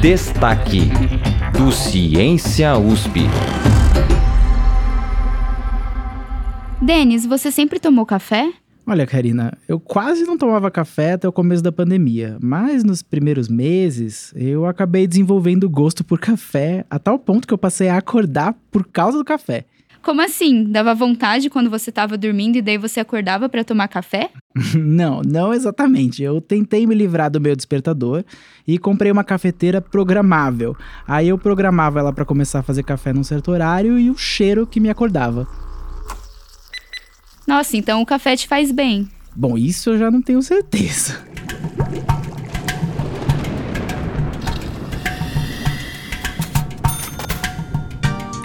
Destaque do Ciência USP. Denis, você sempre tomou café? Olha, Karina, eu quase não tomava café até o começo da pandemia, mas nos primeiros meses eu acabei desenvolvendo gosto por café a tal ponto que eu passei a acordar por causa do café. Como assim? Dava vontade quando você estava dormindo e daí você acordava para tomar café? não, não exatamente. Eu tentei me livrar do meu despertador e comprei uma cafeteira programável. Aí eu programava ela para começar a fazer café num certo horário e o cheiro que me acordava. Nossa, então o café te faz bem. Bom, isso eu já não tenho certeza.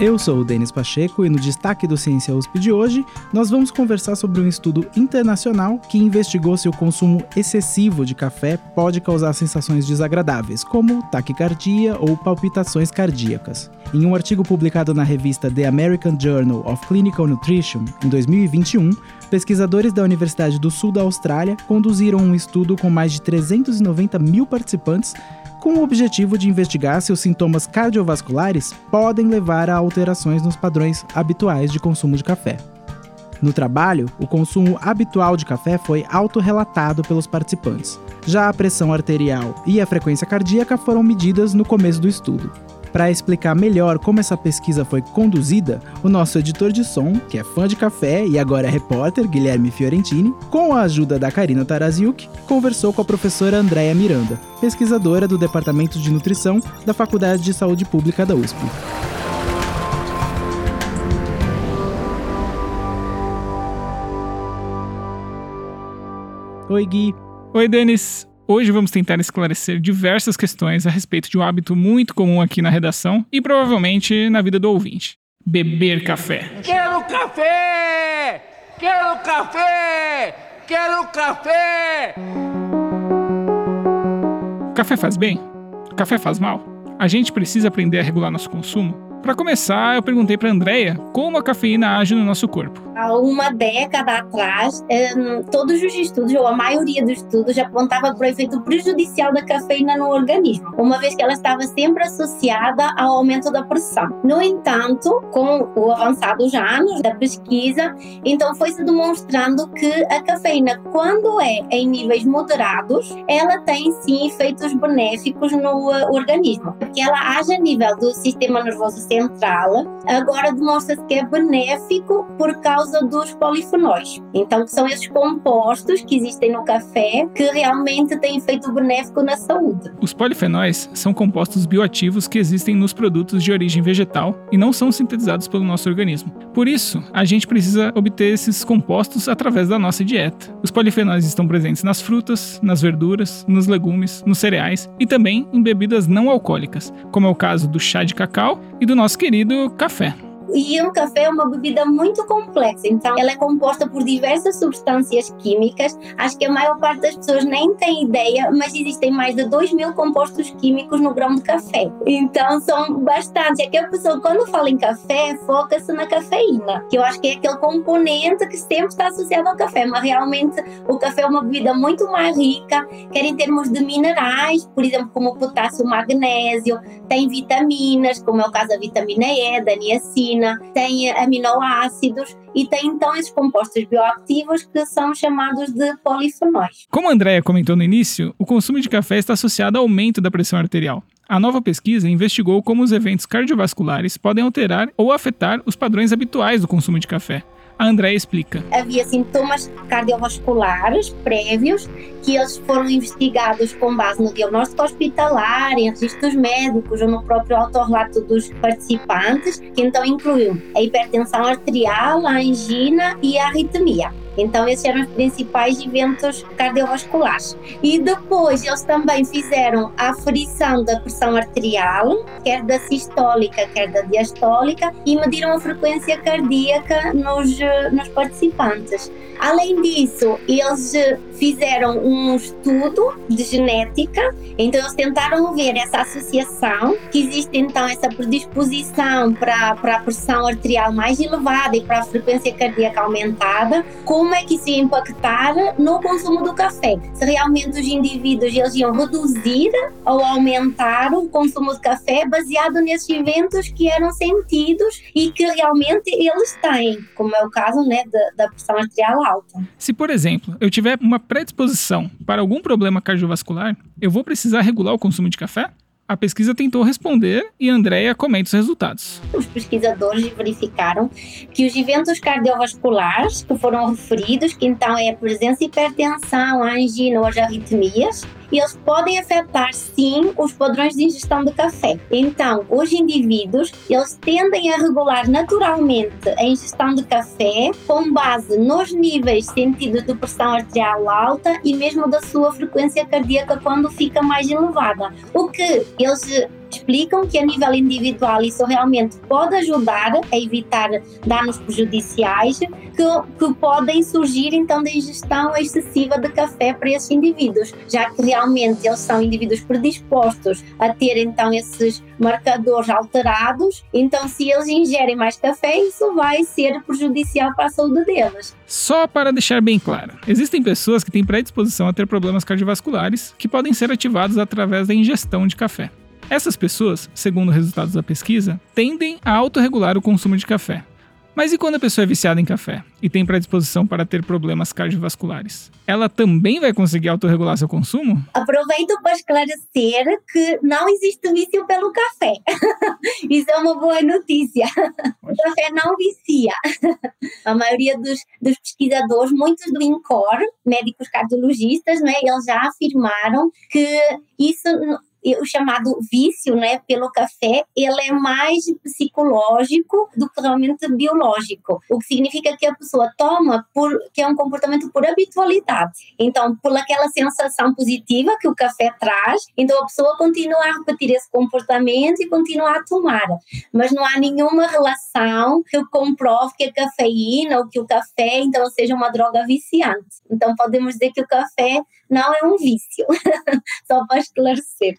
Eu sou o Denis Pacheco e no destaque do Ciência USP de hoje, nós vamos conversar sobre um estudo internacional que investigou se o consumo excessivo de café pode causar sensações desagradáveis, como taquicardia ou palpitações cardíacas. Em um artigo publicado na revista The American Journal of Clinical Nutrition, em 2021, pesquisadores da Universidade do Sul da Austrália conduziram um estudo com mais de 390 mil participantes com o objetivo de investigar se os sintomas cardiovasculares podem levar a alterações nos padrões habituais de consumo de café. No trabalho, o consumo habitual de café foi autorrelatado pelos participantes. Já a pressão arterial e a frequência cardíaca foram medidas no começo do estudo. Para explicar melhor como essa pesquisa foi conduzida, o nosso editor de som, que é fã de café e agora é repórter, Guilherme Fiorentini, com a ajuda da Karina Taraziuk, conversou com a professora Andréa Miranda, pesquisadora do Departamento de Nutrição da Faculdade de Saúde Pública da USP. Oi, Gui. Oi, Denis. Hoje vamos tentar esclarecer diversas questões a respeito de um hábito muito comum aqui na redação e provavelmente na vida do ouvinte: beber café. Quero café! Quero café! Quero café! Café faz bem? Café faz mal? A gente precisa aprender a regular nosso consumo? Para começar, eu perguntei para Andreia como a cafeína age no nosso corpo. Há uma década atrás, um, todos os estudos, ou a maioria dos estudos, apontava para o efeito prejudicial da cafeína no organismo, uma vez que ela estava sempre associada ao aumento da pressão. No entanto, com o avançar dos anos da pesquisa, então foi-se demonstrando que a cafeína, quando é em níveis moderados, ela tem sim efeitos benéficos no uh, organismo, porque ela age a nível do sistema nervoso central, agora demonstra-se que é benéfico por causa dos polifenóis. Então, são esses compostos que existem no café que realmente têm efeito benéfico na saúde. Os polifenóis são compostos bioativos que existem nos produtos de origem vegetal e não são sintetizados pelo nosso organismo. Por isso, a gente precisa obter esses compostos através da nossa dieta. Os polifenóis estão presentes nas frutas, nas verduras, nos legumes, nos cereais e também em bebidas não alcoólicas, como é o caso do chá de cacau e do nosso querido café. E o café é uma bebida muito complexa, então ela é composta por diversas substâncias químicas. Acho que a maior parte das pessoas nem tem ideia, mas existem mais de 2 mil compostos químicos no grão de café. Então são bastantes. É que a pessoa, quando fala em café, foca-se na cafeína, que eu acho que é aquele componente que sempre está associado ao café, mas realmente o café é uma bebida muito mais rica, quer em termos de minerais, por exemplo, como potássio, magnésio, tem vitaminas, como é o caso da vitamina E, da niacina tem aminoácidos e tem então esses compostos bioativos que são chamados de polifenóis. Como a Andrea comentou no início, o consumo de café está associado ao aumento da pressão arterial. A nova pesquisa investigou como os eventos cardiovasculares podem alterar ou afetar os padrões habituais do consumo de café. A André explica. Havia sintomas cardiovasculares prévios que eles foram investigados com base no diagnóstico hospitalar, em registros médicos ou no próprio autorrelato dos participantes, que então incluiu a hipertensão arterial, a angina e a arritmia. Então, esses eram os principais eventos cardiovasculares. E depois, eles também fizeram a aferição da pressão arterial, quer da sistólica, quer da diastólica, e mediram a frequência cardíaca nos, nos participantes. Além disso, eles fizeram um estudo de genética, então eles tentaram ver essa associação, que existe então essa predisposição para, para a pressão arterial mais elevada e para a frequência cardíaca aumentada, com como é que isso ia impactar no consumo do café. Se realmente os indivíduos eles iam reduzir ou aumentar o consumo de café baseado nesses eventos que eram sentidos e que realmente eles têm, como é o caso né, da, da pressão arterial alta. Se, por exemplo, eu tiver uma predisposição para algum problema cardiovascular, eu vou precisar regular o consumo de café? A pesquisa tentou responder e Andrea comenta os resultados. Os pesquisadores verificaram que os eventos cardiovasculares que foram referidos, que então é a presença de hipertensão, angina ou as arritmias, e eles podem afetar sim os padrões de ingestão de café. Então, os indivíduos, eles tendem a regular naturalmente a ingestão de café com base nos níveis sentidos de pressão arterial alta e mesmo da sua frequência cardíaca quando fica mais elevada. O que eles explicam que a nível individual isso realmente pode ajudar a evitar danos prejudiciais que, que podem surgir então da ingestão excessiva de café para esses indivíduos, já que realmente eles são indivíduos predispostos a ter então esses marcadores alterados, então se eles ingerem mais café, isso vai ser prejudicial para a saúde deles. Só para deixar bem claro, existem pessoas que têm predisposição a ter problemas cardiovasculares que podem ser ativados através da ingestão de café. Essas pessoas, segundo resultados da pesquisa, tendem a autorregular o consumo de café. Mas e quando a pessoa é viciada em café e tem predisposição para ter problemas cardiovasculares? Ela também vai conseguir autorregular seu consumo? Aproveito para esclarecer que não existe vício pelo café. Isso é uma boa notícia. O café não vicia. A maioria dos, dos pesquisadores, muitos do INCOR, médicos cardiologistas, né, eles já afirmaram que isso o chamado vício, né, pelo café, ele é mais psicológico do que realmente biológico, o que significa que a pessoa toma por que é um comportamento por habitualidade. Então, por aquela sensação positiva que o café traz, então a pessoa continua a repetir esse comportamento e continua a tomar, mas não há nenhuma relação que comprove que a cafeína ou que o café então seja uma droga viciante. Então podemos dizer que o café não é um vício, só para esclarecer.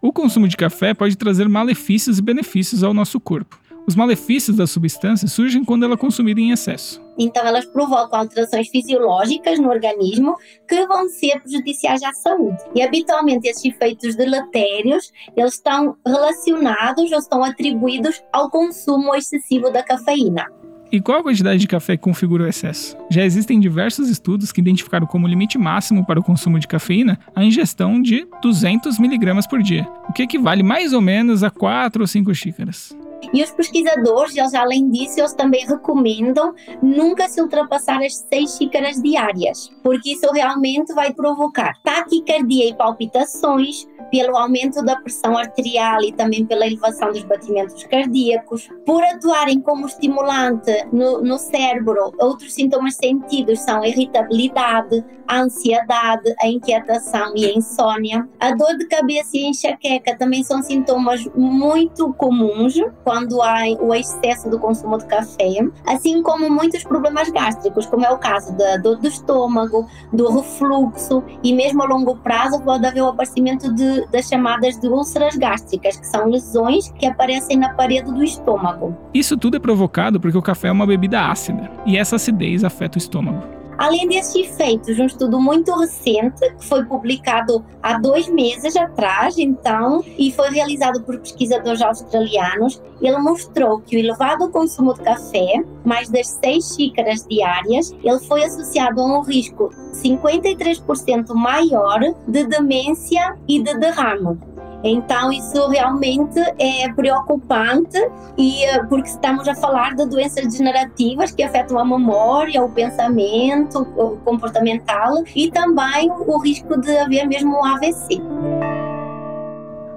O consumo de café pode trazer malefícios e benefícios ao nosso corpo. Os malefícios da substância surgem quando ela é consumida em excesso. Então, elas provocam alterações fisiológicas no organismo que vão ser prejudiciais à saúde. E, habitualmente, esses efeitos deletérios eles estão relacionados ou estão atribuídos ao consumo excessivo da cafeína. E qual a quantidade de café configura o excesso? Já existem diversos estudos que identificaram como limite máximo para o consumo de cafeína a ingestão de 200 miligramas por dia, o que equivale mais ou menos a 4 ou 5 xícaras. E os pesquisadores, eles, além disso, eles também recomendam nunca se ultrapassar as 6 xícaras diárias, porque isso realmente vai provocar taquicardia e palpitações, pelo aumento da pressão arterial e também pela elevação dos batimentos cardíacos, por atuarem como estimulante no, no cérebro. Outros sintomas sentidos são a irritabilidade, a ansiedade, a inquietação e a insônia. A dor de cabeça e a enxaqueca também são sintomas muito comuns quando há o excesso do consumo de café, assim como muitos problemas gástricos, como é o caso da dor do estômago, do refluxo e mesmo a longo prazo pode haver o aparecimento de, das chamadas de úlceras gástricas, que são lesões que aparecem na parede do estômago. Isso tudo é provocado porque o café é uma bebida ácida e essa acidez afeta o estômago. Além desses efeitos, um estudo muito recente, que foi publicado há dois meses atrás, então, e foi realizado por pesquisadores australianos, ele mostrou que o elevado consumo de café, mais das 6 xícaras diárias, ele foi associado a um risco 53% maior de demência e de derrame. Então, isso realmente é preocupante e eh, porque estamos a falar de doenças degenerativas que afetam a memória, o pensamento, o comportamental e também o risco de haver mesmo um AVC.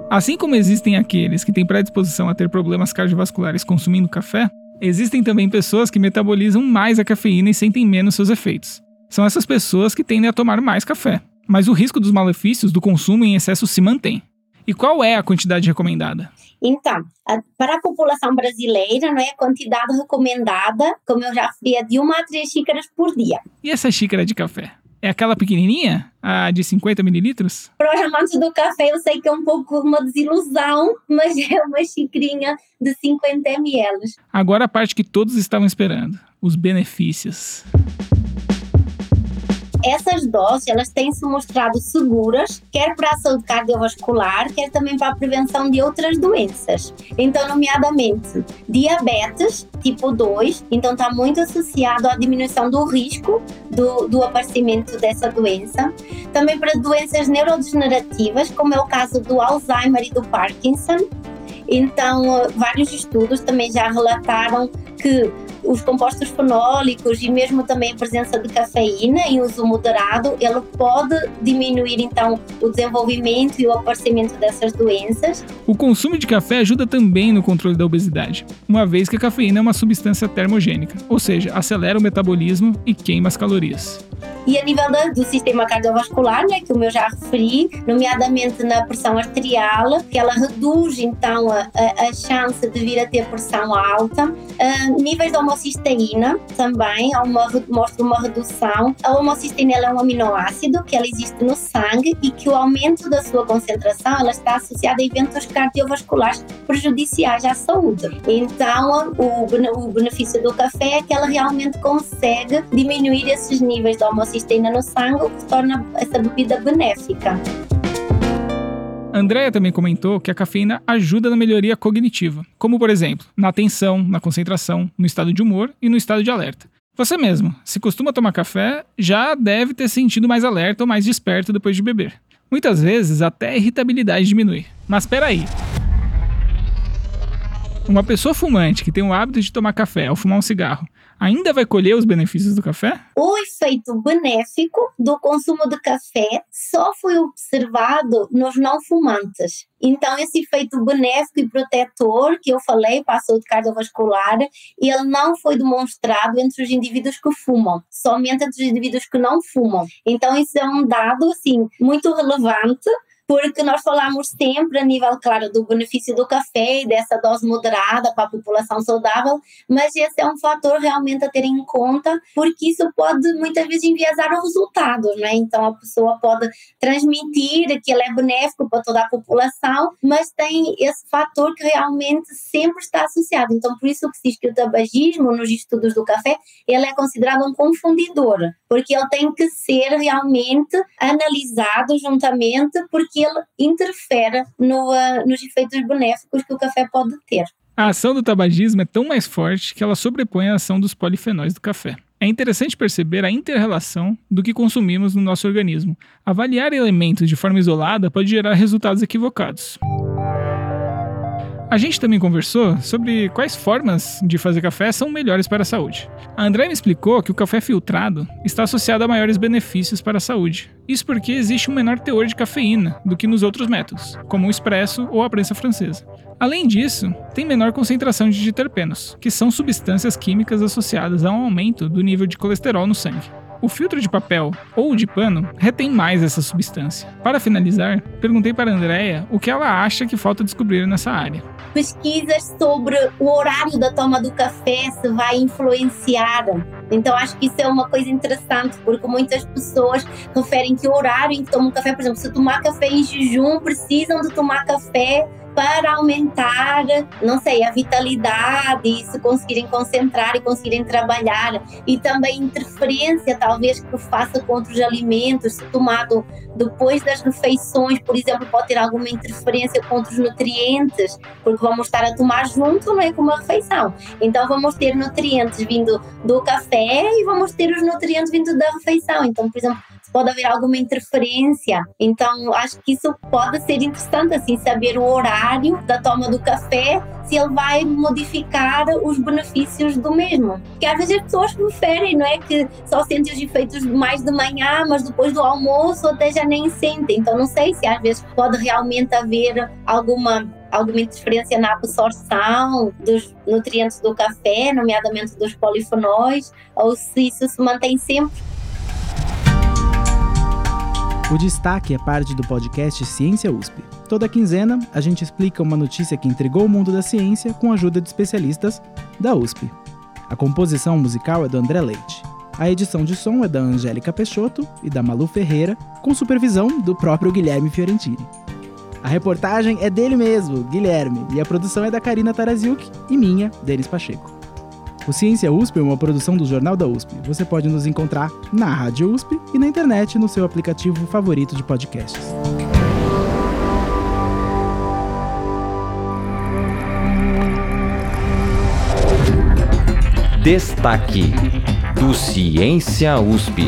Assim como existem aqueles que têm predisposição a ter problemas cardiovasculares consumindo café, existem também pessoas que metabolizam mais a cafeína e sentem menos seus efeitos. São essas pessoas que tendem a tomar mais café. Mas o risco dos malefícios do consumo em excesso se mantém. E qual é a quantidade recomendada? Então, para a população brasileira, não é, a quantidade recomendada, como eu já falei, é de uma a três xícaras por dia. E essa xícara de café? É aquela pequenininha? A de 50 mililitros? Para os amantes do café, eu sei que é um pouco uma desilusão, mas é uma xicrinha de 50 ml. Agora a parte que todos estavam esperando: os benefícios essas doses elas têm se mostrado seguras, quer para a saúde cardiovascular, quer também para a prevenção de outras doenças. Então, nomeadamente, diabetes tipo 2, então está muito associado à diminuição do risco do, do aparecimento dessa doença. Também para doenças neurodegenerativas, como é o caso do Alzheimer e do Parkinson. Então, vários estudos também já relataram que os compostos fenólicos e mesmo também a presença de cafeína em uso moderado, ele pode diminuir então o desenvolvimento e o aparecimento dessas doenças. O consumo de café ajuda também no controle da obesidade, uma vez que a cafeína é uma substância termogênica, ou seja, acelera o metabolismo e queima as calorias. E a nível do sistema cardiovascular, né, que o meu já referi, nomeadamente na pressão arterial, que ela reduz então a, a, chance de vir a ter pressão alta. Uh, níveis de homocisteína também, uma, mostra uma redução. A homocisteína é um aminoácido que ela existe no sangue e que o aumento da sua concentração ela está associada a eventos cardiovasculares prejudiciais à saúde. Então, o, o benefício do café é que ela realmente consegue diminuir esses níveis de homocisteína cisteína no sangue, que torna essa bebida benéfica. Andrea também comentou que a cafeína ajuda na melhoria cognitiva, como por exemplo, na atenção, na concentração, no estado de humor e no estado de alerta. Você mesmo, se costuma tomar café, já deve ter sentido mais alerta ou mais desperto depois de beber. Muitas vezes até a irritabilidade diminui. Mas espera aí, uma pessoa fumante que tem o hábito de tomar café ou fumar um cigarro ainda vai colher os benefícios do café? O efeito benéfico do consumo de café só foi observado nos não fumantes. Então, esse efeito benéfico e protetor que eu falei para a saúde cardiovascular, ele não foi demonstrado entre os indivíduos que fumam, somente entre os indivíduos que não fumam. Então, isso é um dado, assim, muito relevante porque nós falamos sempre a nível, claro, do benefício do café e dessa dose moderada para a população saudável, mas esse é um fator realmente a ter em conta, porque isso pode muitas vezes enviesar os resultados, né? Então a pessoa pode transmitir que ele é benéfico para toda a população, mas tem esse fator que realmente sempre está associado. Então por isso que se diz que o tabagismo nos estudos do café, ele é considerado um confundidor, porque ele tem que ser realmente analisado juntamente, porque ele interfere no, uh, nos efeitos benéficos que o café pode ter. A ação do tabagismo é tão mais forte que ela sobrepõe a ação dos polifenóis do café. É interessante perceber a interrelação do que consumimos no nosso organismo. Avaliar elementos de forma isolada pode gerar resultados equivocados. A gente também conversou sobre quais formas de fazer café são melhores para a saúde. A André me explicou que o café filtrado está associado a maiores benefícios para a saúde. Isso porque existe um menor teor de cafeína do que nos outros métodos, como o expresso ou a prensa francesa. Além disso, tem menor concentração de diterpenos, que são substâncias químicas associadas a um aumento do nível de colesterol no sangue. O filtro de papel ou de pano retém mais essa substância. Para finalizar, perguntei para a Andrea o que ela acha que falta descobrir nessa área. Pesquisas sobre o horário da toma do café se vai influenciar. Então acho que isso é uma coisa interessante, porque muitas pessoas referem que o horário em que tomam café, por exemplo, se tomar café em jejum, precisam de tomar café para aumentar, não sei, a vitalidade, se conseguirem concentrar e conseguirem trabalhar. E também interferência, talvez, que faça com outros alimentos, se tomado depois das refeições, por exemplo, pode ter alguma interferência com outros nutrientes, porque vamos estar a tomar junto, não é, com uma refeição. Então vamos ter nutrientes vindo do café e vamos ter os nutrientes vindo da refeição. Então, por exemplo, pode haver alguma interferência. Então, acho que isso pode ser interessante, assim, saber o horário da toma do café, se ele vai modificar os benefícios do mesmo. Porque às vezes as pessoas preferem, não é? Que só sentem os efeitos mais de manhã, mas depois do almoço até já nem sentem. Então, não sei se às vezes pode realmente haver alguma alguma interferência na absorção dos nutrientes do café, nomeadamente dos polifenóis, ou se isso se mantém sempre o destaque é parte do podcast Ciência USP. Toda quinzena, a gente explica uma notícia que intrigou o mundo da ciência com a ajuda de especialistas da USP. A composição musical é do André Leite. A edição de som é da Angélica Peixoto e da Malu Ferreira, com supervisão do próprio Guilherme Fiorentini. A reportagem é dele mesmo, Guilherme, e a produção é da Karina Taraziuk e minha, Denis Pacheco. O Ciência USP é uma produção do Jornal da USP. Você pode nos encontrar na Rádio USP e na internet no seu aplicativo favorito de podcasts. Destaque do Ciência USP.